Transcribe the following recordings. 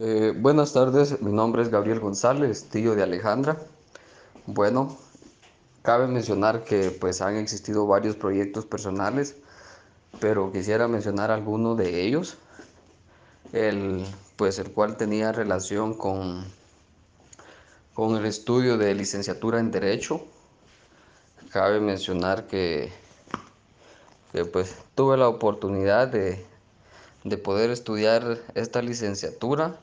Eh, buenas tardes, mi nombre es Gabriel González, tío de Alejandra. Bueno, cabe mencionar que pues han existido varios proyectos personales, pero quisiera mencionar alguno de ellos, el pues el cual tenía relación con, con el estudio de licenciatura en Derecho. Cabe mencionar que, que pues tuve la oportunidad de, de poder estudiar esta licenciatura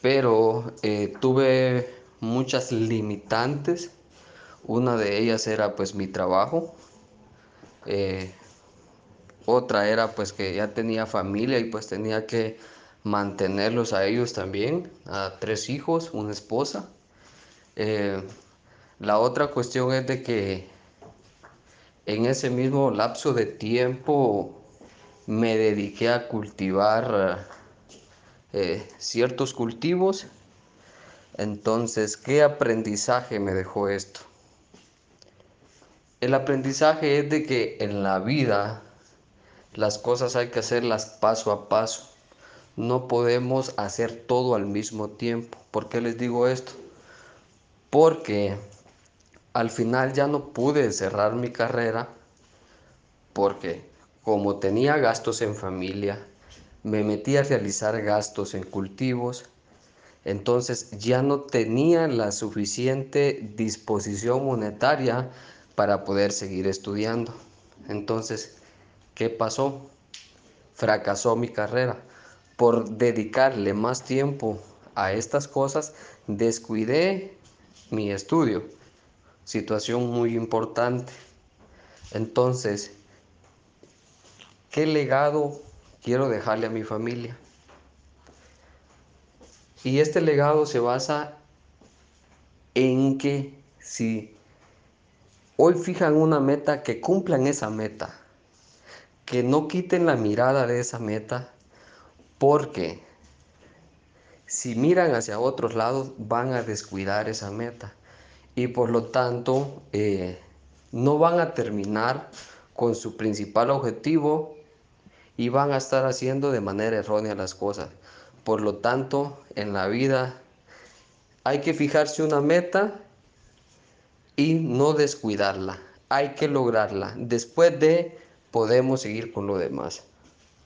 pero eh, tuve muchas limitantes. Una de ellas era pues mi trabajo. Eh, otra era pues que ya tenía familia y pues tenía que mantenerlos a ellos también, a tres hijos, una esposa. Eh, la otra cuestión es de que en ese mismo lapso de tiempo me dediqué a cultivar eh, ciertos cultivos. Entonces, ¿qué aprendizaje me dejó esto? El aprendizaje es de que en la vida las cosas hay que hacerlas paso a paso. No podemos hacer todo al mismo tiempo. ¿Por qué les digo esto? Porque al final ya no pude cerrar mi carrera porque como tenía gastos en familia, me metí a realizar gastos en cultivos, entonces ya no tenía la suficiente disposición monetaria para poder seguir estudiando. Entonces, ¿qué pasó? Fracasó mi carrera. Por dedicarle más tiempo a estas cosas, descuidé mi estudio. Situación muy importante. Entonces, ¿qué legado quiero dejarle a mi familia. Y este legado se basa en que si hoy fijan una meta, que cumplan esa meta, que no quiten la mirada de esa meta, porque si miran hacia otros lados van a descuidar esa meta y por lo tanto eh, no van a terminar con su principal objetivo y van a estar haciendo de manera errónea las cosas. Por lo tanto, en la vida hay que fijarse una meta y no descuidarla. Hay que lograrla. Después de podemos seguir con lo demás.